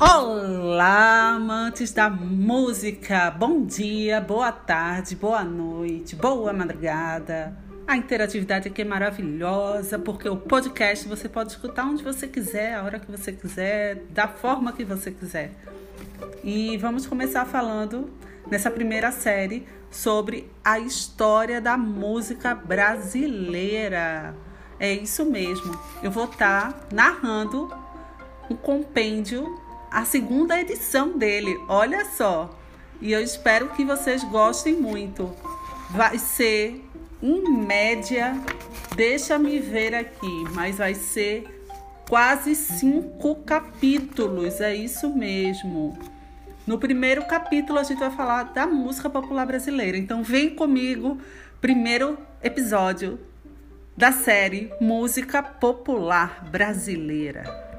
Olá, amantes da música! Bom dia, boa tarde, boa noite, boa madrugada. A interatividade aqui é maravilhosa porque o podcast você pode escutar onde você quiser, a hora que você quiser, da forma que você quiser. E vamos começar falando nessa primeira série sobre a história da música brasileira. É isso mesmo. Eu vou estar tá narrando um compêndio a segunda edição dele. Olha só. E eu espero que vocês gostem muito. Vai ser, em média, deixa-me ver aqui, mas vai ser quase cinco capítulos. É isso mesmo. No primeiro capítulo a gente vai falar da música popular brasileira. Então vem comigo, primeiro episódio da série Música Popular Brasileira.